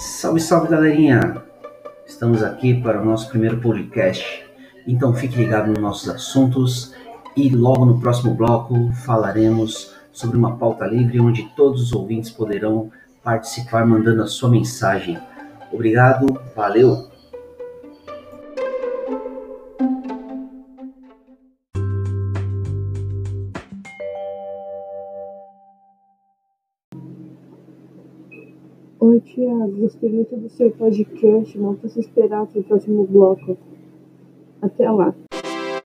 Salve, salve galerinha! Estamos aqui para o nosso primeiro podcast. Então fique ligado nos nossos assuntos e logo no próximo bloco falaremos sobre uma pauta livre onde todos os ouvintes poderão participar mandando a sua mensagem. Obrigado, valeu! Oi, Thiago, gostei muito do seu podcast. Não posso esperar o próximo bloco. Até lá.